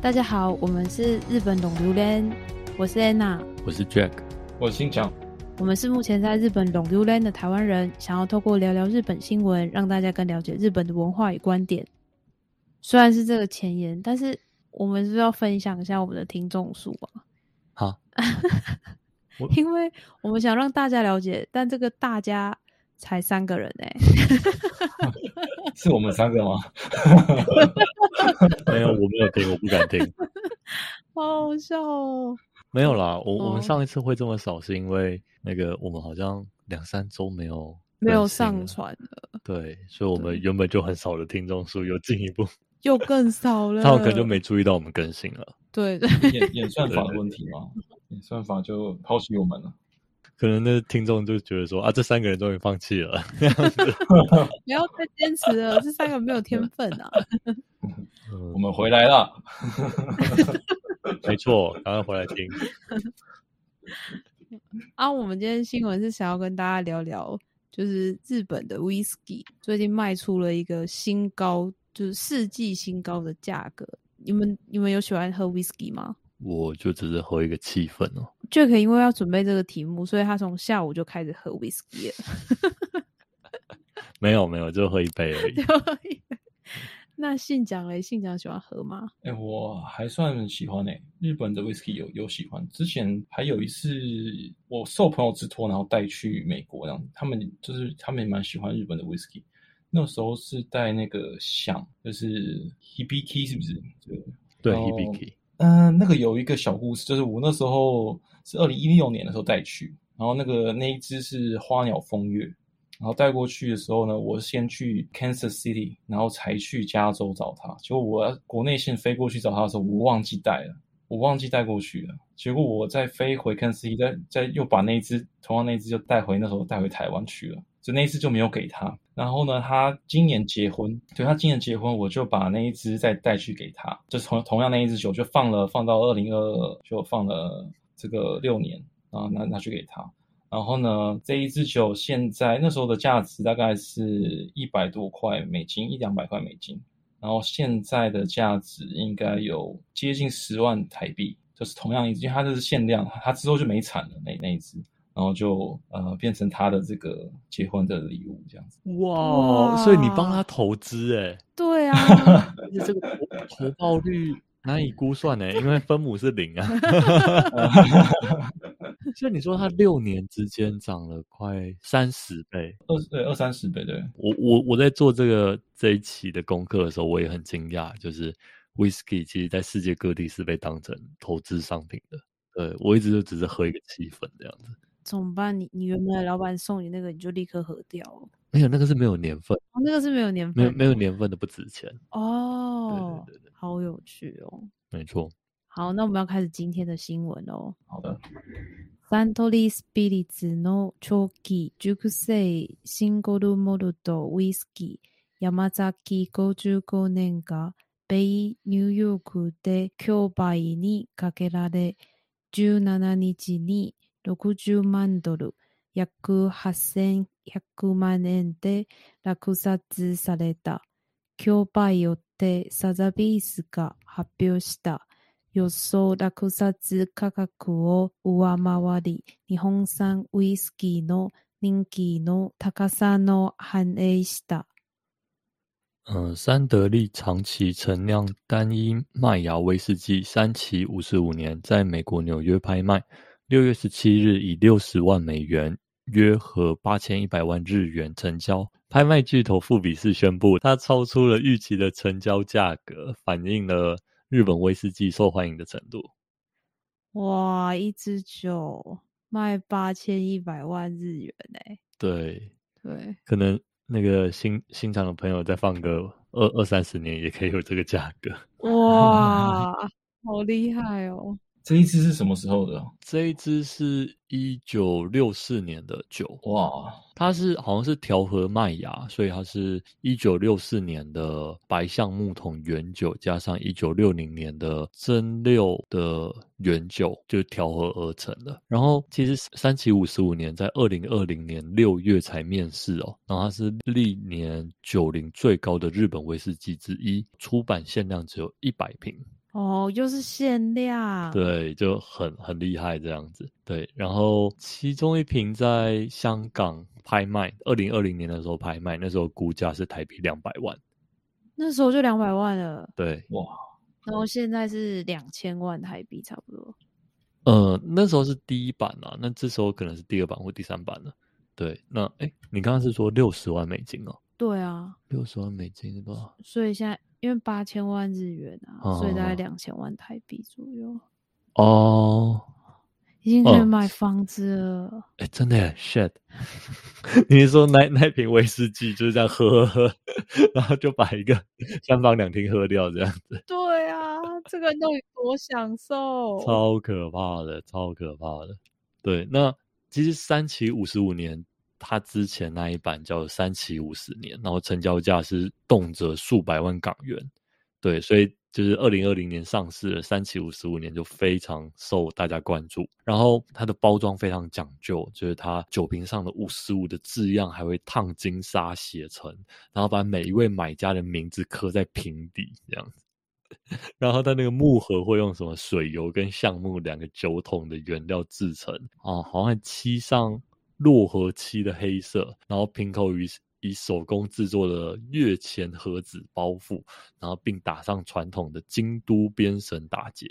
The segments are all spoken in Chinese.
大家好，我们是日本龙榴莲，我是安娜，我是 Jack，我是新强。我们是目前在日本龙榴莲的台湾人，想要透过聊聊日本新闻，让大家更了解日本的文化与观点。虽然是这个前言，但是我们是要分享一下我们的听众数啊。好，因为我们想让大家了解，但这个大家才三个人哎，是我们三个吗？没有，我没有听，我不敢听，好好笑哦。没有啦，我我们上一次会这么少，是因为那个我们好像两三周没有没有上传了，对，所以我们原本就很少的听众数，又进一步。又更少了，他们可能就没注意到我们更新了，对对，演演算法的问题嘛，演算法就抛弃我们了，可能那听众就觉得说啊，这三个人终于放弃了，这样子，不要再坚持了，这三个没有天分啊，我们回来了。没错，赶快回来听。啊，我们今天新闻是想要跟大家聊聊，就是日本的 whisky 最近卖出了一个新高，就是世纪新高的价格。你们你们有喜欢喝 whisky 吗？我就只是喝一个气氛哦。Jack 因为要准备这个题目，所以他从下午就开始喝 whisky 了。没有没有，就喝一杯而已。那信讲嘞，信讲喜欢喝吗？哎，我还算喜欢诶，日本的 whisky 有有喜欢。之前还有一次，我受朋友之托，然后带去美国，这样他们就是他们也蛮喜欢日本的 whisky。那时候是带那个响，就是 Hibiki 是不是？对对，Hibiki。嗯，那个有一个小故事，就是我那时候是二零一六年的时候带去，然后那个那一只是花鸟风月。然后带过去的时候呢，我先去 Kansas City，然后才去加州找他。结果我国内线飞过去找他的时候，我忘记带了，我忘记带过去了。结果我再飞回 Kansas City，再再又把那只同样那只就带回那时候带回台湾去了，就那一只就没有给他。然后呢，他今年结婚，对他今年结婚，我就把那一只再带去给他，就同同样那一只酒就放了，放到二零二二，就放了这个六年，然后拿拿去给他。然后呢，这一支酒现在那时候的价值大概是一百多块美金，一两百块美金。然后现在的价值应该有接近十万台币，就是同样一支，因为它这是限量，它之后就没产了那那一支，然后就呃变成他的这个结婚的礼物这样子。哇，所以你帮他投资哎？对啊，这个投报率。难以估算呢，因为分母是零啊。所以你说他六年之间涨了快三十倍，二对二三十倍。对我我我在做这个这一期的功课的时候，我也很惊讶，就是 whisky 其实在世界各地是被当成投资商品的。对我一直就只是喝一个气氛这样子。怎么办？你你原本的老板送你那个，你就立刻合掉了？没有，那个是没有年份，那个是没有年份，没有没有年份的不值钱哦。对对对，好有趣哦。没错。好，那我们要开始今天的新闻哦。好的。熟成シングルモルトウイスキー山崎55年がニューヨークで競売にかけられ17日に60万ドル、約8100万円で落札された。競売をでサザビースが発表した予想落札価格を上回り、日本産ウイスキーの人気の高さの反映した。嗯，三得利长期陈酿单一麦芽威士忌三期五十五年，在美国纽约拍卖，六月十七日以六十万美元（约合八千一百万日元）成交。拍卖巨头富比士宣布，它超出了预期的成交价格，反映了日本威士忌受欢迎的程度。哇，一支酒卖八千一百万日元哎！对对，可能那个新新厂的朋友再放个二二三十年，也可以有这个价格。哇，好厉害哦！这一支是什么时候的？这一支是一九六四年的酒，哇，它是好像是调和麦芽，所以它是一九六四年的白橡木桶原酒，加上一九六零年的蒸馏的原酒，就调和而成的。然后其实三七五十五年在二零二零年六月才面世哦，然后它是历年酒龄最高的日本威士忌之一，出版限量只有一百瓶。哦，又是限量，对，就很很厉害这样子。对，然后其中一瓶在香港拍卖，二零二零年的时候拍卖，那时候估价是台币两百万。那时候就两百万了，对，哇，然后现在是两千万台币，差不多。呃，那时候是第一版啊，那这时候可能是第二版或第三版了。对，那哎，你刚刚是说六十万美金哦？对啊，六十万美金是多少？所以现在因为八千万日元啊，所以大概两千万台币左右。哦，已经可以买房子了。哎，真的耶，shit！你是说那那瓶威士忌就是这样喝喝喝，然后就把一个 三房两厅喝掉这样子？对啊，这个到底多享受？超可怕的，超可怕的。对，那其实三期五十五年。它之前那一版叫三期五十年，然后成交价是动辄数百万港元，对，所以就是二零二零年上市的三期五十五年就非常受大家关注。然后它的包装非常讲究，就是它酒瓶上的五十五的字样还会烫金沙写成，然后把每一位买家的名字刻在瓶底这样子。然后它那个木盒会用什么水油跟橡木两个酒桶的原料制成啊，好像漆上。洛河漆的黑色，然后瓶口以以手工制作的月前盒子包覆，然后并打上传统的京都边绳打结。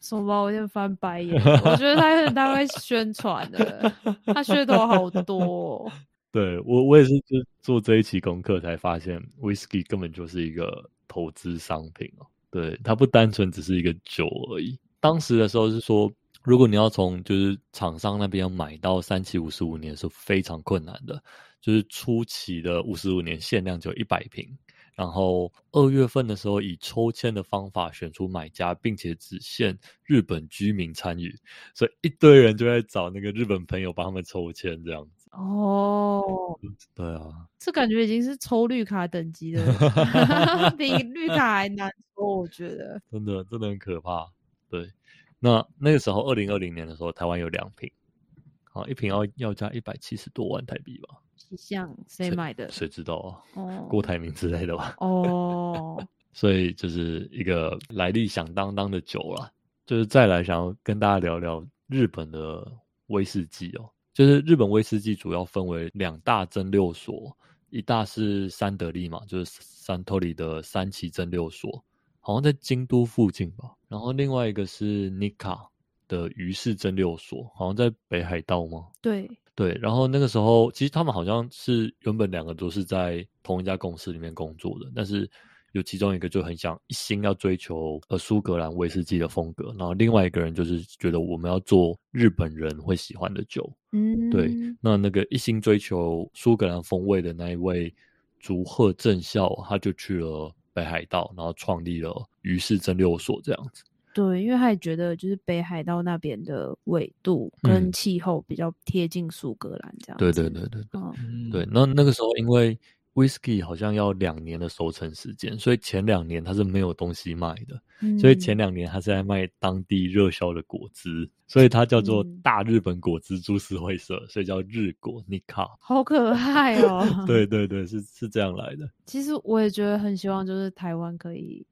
什么？我先翻白眼。我觉得他很大会宣传的，他噱头好多。对我，我也是就做这一期功课才发现，whisky 根本就是一个投资商品哦。对，它不单纯只是一个酒而已。当时的时候是说。如果你要从就是厂商那边买到三期五十五年是非常困难的，就是初期的五十五年限量就一百瓶，然后二月份的时候以抽签的方法选出买家，并且只限日本居民参与，所以一堆人就在找那个日本朋友帮他们抽签这样子。哦，对啊，这感觉已经是抽绿卡等级的，比绿卡还难抽，我觉得。真的真的很可怕，对。那那个时候，二零二零年的时候，台湾有两瓶，好一瓶要要价一百七十多万台币吧？像谁买的？谁知道啊？哦，郭台铭之类的吧？哦，所以就是一个来历响当当的酒了。就是再来想要跟大家聊聊日本的威士忌哦，就是日本威士忌主要分为两大蒸馏所，一大是三得利嘛，就是三托里的三崎蒸馏所。好像在京都附近吧，然后另外一个是 Nika 的鱼市蒸馏所，好像在北海道吗？对对，然后那个时候其实他们好像是原本两个都是在同一家公司里面工作的，但是有其中一个就很想一心要追求呃苏格兰威士忌的风格，然后另外一个人就是觉得我们要做日本人会喜欢的酒，嗯，对，那那个一心追求苏格兰风味的那一位竹鹤正孝，他就去了。北海道，然后创立了于氏蒸馏所这样子。对，因为他也觉得就是北海道那边的纬度跟气候比较贴近苏格兰这样。对对对对对，嗯对。那那个时候因为。Whisky 好像要两年的收成时间，所以前两年它是没有东西卖的，所以前两年它是在卖当地热销的果汁，所以它叫做大日本果汁株式会社，所以叫日果 Nika。好可爱哦！对对对，是是这样来的。其实我也觉得很希望，就是台湾可以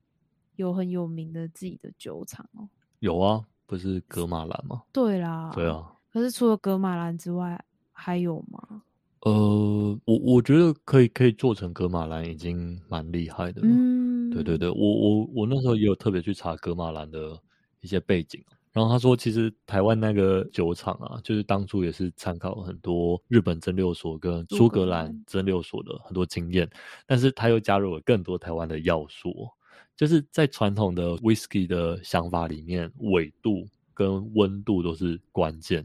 有很有名的自己的酒厂哦。有啊，不是格马兰吗？对啦，对啊。可是除了格马兰之外，还有吗？呃，我我觉得可以可以做成格马兰已经蛮厉害的了。嗯，对对对，我我我那时候也有特别去查格马兰的一些背景，然后他说，其实台湾那个酒厂啊，就是当初也是参考很多日本蒸馏所跟苏格兰蒸馏所的很多经验，但是他又加入了更多台湾的要素，就是在传统的 whisky 的想法里面，纬度跟温度都是关键。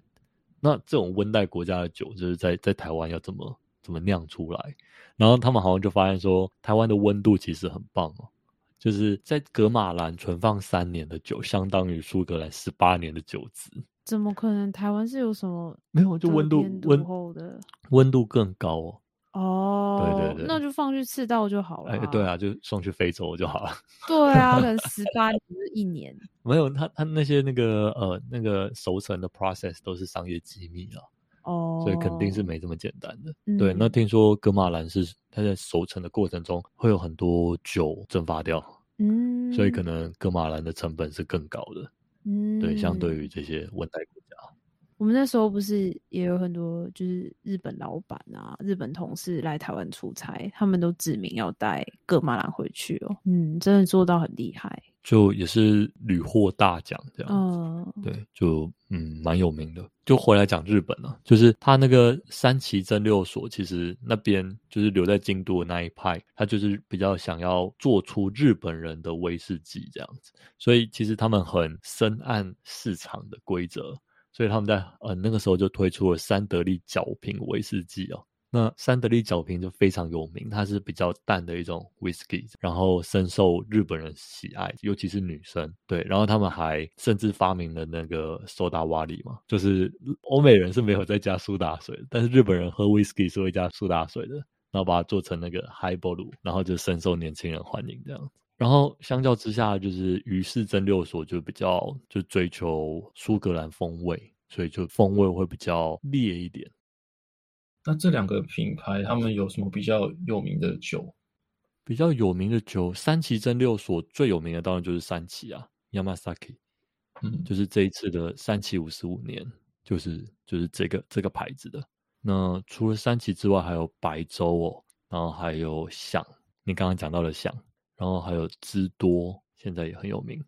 那这种温带国家的酒，就是在在台湾要怎么怎么酿出来？然后他们好像就发现说，台湾的温度其实很棒哦，就是在格马兰存放三年的酒，相当于苏格兰十八年的酒质。怎么可能？台湾是有什么没有，就温度温厚的温度更高哦。哦，对对对那就放去赤道就好了。哎，对，啊，就送去非洲就好了。对啊，可能十八年就是一年。没有，他他那些那个呃那个熟成的 process 都是商业机密啊，哦，所以肯定是没这么简单的。对，嗯那听说格马兰是它在熟成的过程中会有很多酒蒸发掉，嗯，所以可能格马兰的成本是更高的。嗯，对，相对于这些温带我们那时候不是也有很多就是日本老板啊、日本同事来台湾出差，他们都指明要带格马兰回去哦。嗯，真的做到很厉害。就也是屡获大奖这样子。嗯，对，就嗯蛮有名的。就回来讲日本了、就是他那个三崎蒸馏所，其实那边就是留在京都的那一派，他就是比较想要做出日本人的威士忌这样子，所以其实他们很深谙市场的规则，所以他们在呃那个时候就推出了三得利角瓶威士忌哦。那三得利角瓶就非常有名，它是比较淡的一种 whisky，然后深受日本人喜爱，尤其是女生。对，然后他们还甚至发明了那个苏打瓦里嘛，就是欧美人是没有在加苏打水，但是日本人喝 whisky 是会加苏打水的，然后把它做成那个 highball，然后就深受年轻人欢迎这样子。然后相较之下，就是于氏蒸馏所就比较就追求苏格兰风味，所以就风味会比较烈一点。那这两个品牌他们有什么比较有名的酒？比较有名的酒，三崎蒸馏所最有名的当然就是三崎啊，Yamasaki，嗯，就是这一次的三崎五十五年，就是就是这个这个牌子的。那除了三崎之外，还有白州哦，然后还有响，你刚刚讲到的响，然后还有芝多，现在也很有名。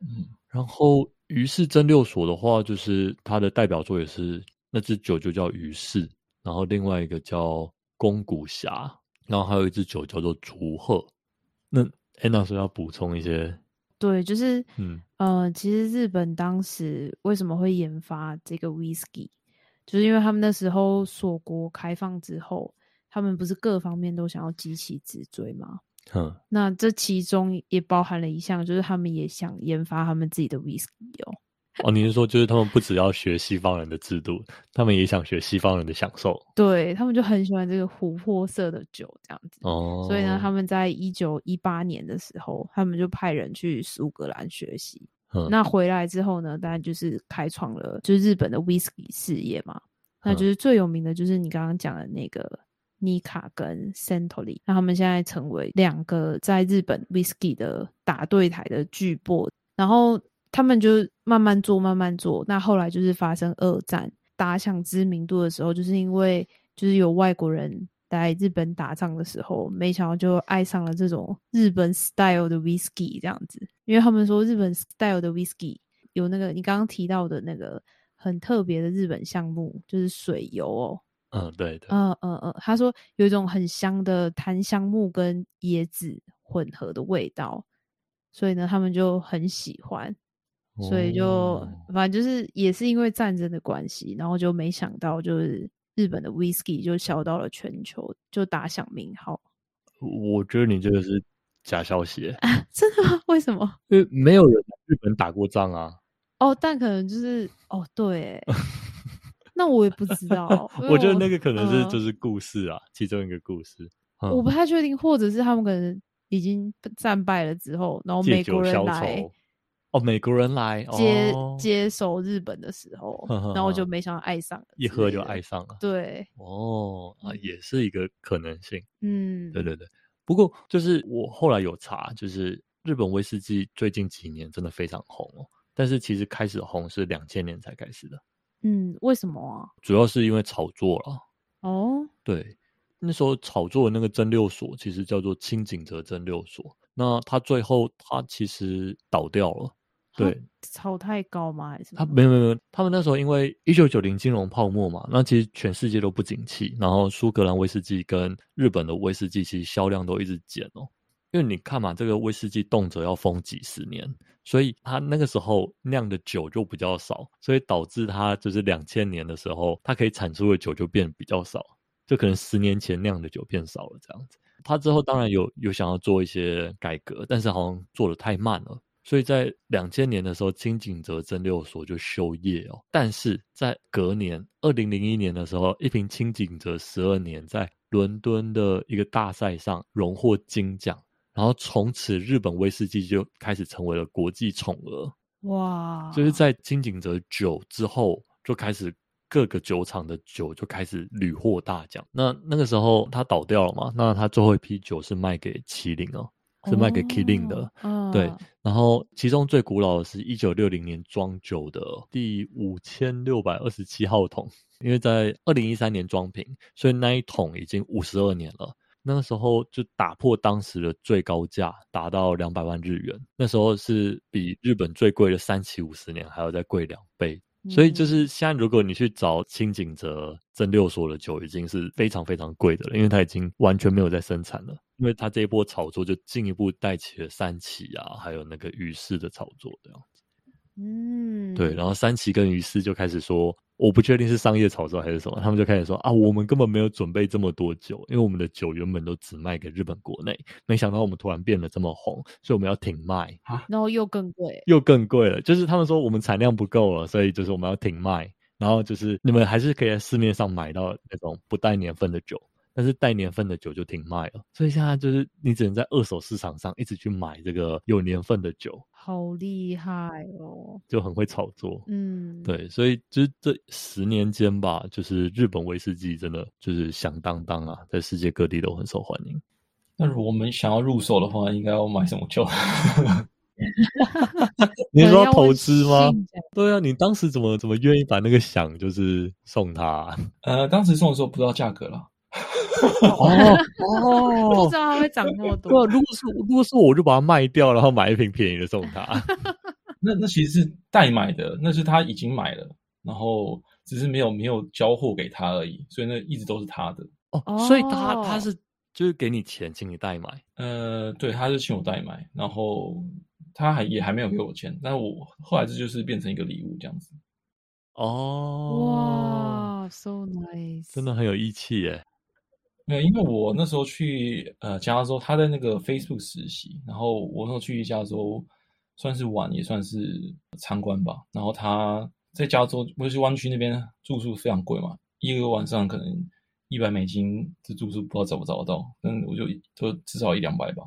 嗯，然后于氏蒸六所的话，就是它的代表作也是那只酒就叫于氏，然后另外一个叫宫古峡，然后还有一只酒叫做竹鹤。那安娜说要补充一些，对，就是嗯呃，其实日本当时为什么会研发这个 whisky，就是因为他们那时候锁国开放之后，他们不是各方面都想要激起直追吗？哼，那这其中也包含了一项，就是他们也想研发他们自己的 whisky 哦。哦，你是说就是他们不只要学西方人的制度，他们也想学西方人的享受对他们就很喜欢这个琥珀色的酒这样子。哦。所以呢，他们在一九一八年的时候，他们就派人去苏格兰学习。嗯那回来之后呢，当然就是开创了就是日本的 whisky 事业嘛。那嗯就是最有名的就是你刚刚讲的那个尼卡跟 Century，那他们现在成为两个在日本 whisky 的打对台的巨擘。然后他们就慢慢做，慢慢做。那后来就是发生二战，打响知名度的时候，就是因为就是有外国人来日本打仗的时候，没想到就爱上了这种日本 style 的 whisky 这样子，因为他们说日本 style 的 whisky 有那个你刚刚提到的那个很特别的日本项目，就是水油哦。嗯，对的，嗯嗯嗯，他说有一种很香的檀香木跟椰子混合的味道，所以呢，他们就很喜欢。所以就、哦反正就是也是因为战争的关系，然后就没想到就是日本的 whisky 就销到了全球，就打响名号。我觉得你这个是假消息耶，真的吗？为什么？因为没有人来日本打过仗啊。哦，但可能就是哦，对 欸，那我也不知道。我觉得那个可能是嗯就是故事啊，其中一个故事。嗯我不太确定，或者是他们可能已经战败了之后，然后美国人来。哦，美国人来接、哦、接手日本的时候，呵呵然后就没想到爱上了，一喝就爱。上了。对，哦啊，嗯也是一个可能性。嗯，对对对。不过就是我后来有查，就是日本威士忌最近几年真的非常红哦，但是其实开始红是两千年才开始的，嗯，为什么啊？主要是因为炒作了。哦，对，那时候炒作的那个蒸馏所其实叫做清景泽蒸馏所，那它最后它其实倒掉了。对，炒太高吗？还是什他没有没有没有，他们那时候因为一九九零金融泡沫嘛，那其实全世界都不景气，然后苏格兰威士忌跟日本的威士忌其实销量都一直减哦。因为你看嘛，这个威士忌动辄要封几十年，所以它那个时候酿的酒就比较少，所以导致它就是两千年的时候，它可以产出的酒就变比较少，就可能十年前酿的酒变少了这样子。他之后当然有有想要做一些改革，但是好像做的太慢了。所以在两千年的时候，清井泽蒸馏所就休业哦。但是在隔年二零零一年的时候，一瓶清井泽十二年在伦敦的一个大赛上荣获金奖，然后从此日本威士忌就开始成为了国际宠儿。哇！就是在金井泽酒之后，就开始各个酒厂的酒就开始屡获大奖。那那个时候他倒掉了嘛？那他最后一批酒是卖给麒麟哦。是卖给 Killing 的，对。然后其中最古老的是一九六零年装酒的第五千六百二十七号桶，因为在二零一三年装瓶，所以那一桶已经五十二年了。那个时候就打破当时的最高价，达到两百万日元。那时候是比日本最贵的三七五十年还要再贵两倍。所以就是现在，如果你去找清井泽蒸馏所的酒，已经是非常非常贵的了，因为它已经完全没有在生产了。因为它这一波炒作，就进一步带起了三旗啊，还有那个鱼市的炒作这样子。嗯，对，然后三崎跟鱼市就开始说，我不确定是商业炒作还是什么，他们就开始说啊，我们根本没有准备这么多酒，因为我们的酒原本都只卖给日本国内，没想到我们突然变得这么红，所以我们要停卖啊，然后又更贵，又更贵了。就是他们说我们产量不够了，所以就是我们要停卖，然后就是你们还是可以在市面上买到那种不带年份的酒。但是带年份的酒就停卖了，所以现在就是你只能在二手市场上一直去买这个有年份的酒，好厉害哦，就很会炒作。嗯，对，所以就是这十年间吧，就是日本威士忌真的就是响当当啊，在世界各地都很受欢迎。那如果我们想要入手的话，应该要买什么酒？你说投资吗？对啊，你当时怎么怎么愿意把那个响就是送他？呃，当时送的时候不知道价格了。哦哦，不知道它会涨那么多。如果是如果是我，我就把它卖掉，然后买一瓶便宜的送他。那那其实是代买的，那是他已经买了，然后只是没有没有交货给他而已，所以那一直都是他的。哦，所以他他是就是给你钱，请你代买。呃，对，他是请我代买，然后他还也还没有给我钱，但我后来这就是变成一个礼物这样子。哦，哇，so nice，真的很有义气耶。没有，因为我那时候去呃加州，他在那个 Facebook 实习，然后我那时候去加州，算是玩也算是参观吧。然后他在加州，不是湾区那边住宿非常贵嘛，一个晚上可能一百美金这住宿不知道找不找得到，但我就就至少一两百吧。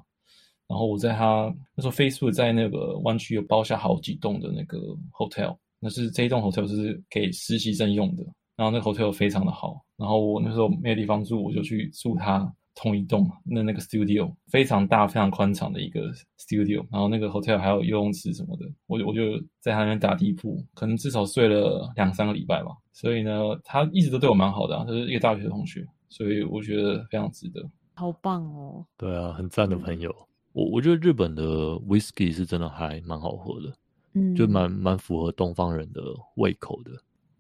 然后我在他那时候 Facebook 在那个湾区有包下好几栋的那个 hotel，那是这一栋 hotel 是给实习生用的。然后那个 hotel 非常的好，然后我那时候没有地方住，我就去住他同一栋那那个 studio 非常大、非常宽敞的一个 studio，然后那个 hotel 还有游泳池什么的，我我就在他那边打地铺，可能至少睡了两三个礼拜吧。所以呢，他一直都对我蛮好的，他是一个大学同学，所以我觉得非常值得。好棒哦！对啊，很赞的朋友。我我觉得日本的 whisky 是真的还蛮好喝的，嗯，就蛮蛮符合东方人的胃口的，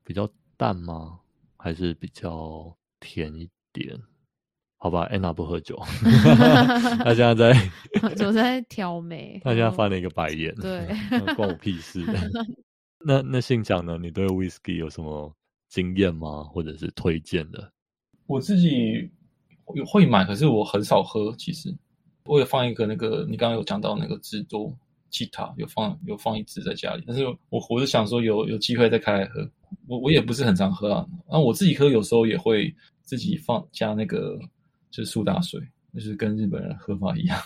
比较。淡吗？还是比较甜一点？好吧，安娜不喝酒，他现在在，我在挑眉，他现在翻了一个白眼，对，关我屁事。那那信讲呢？你对 whisky 有什么经验吗？或者是推荐的？我自己会买，可是我很少喝。其实我有放一个那个，你刚刚有讲到那个制作。吉他有放有放一支在家里，但是我我是想说有有机会再开来喝。我我也不是很常喝啊，然后我自己喝有时候也会自己放加那个就是苏打水，就是跟日本人喝法一样。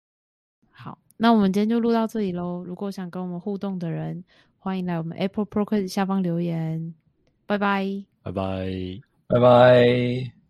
好，那我们今天就录到这里喽。如果想跟我们互动的人，欢迎来我们 Apple Podcast 下方留言。拜拜，拜拜，拜拜。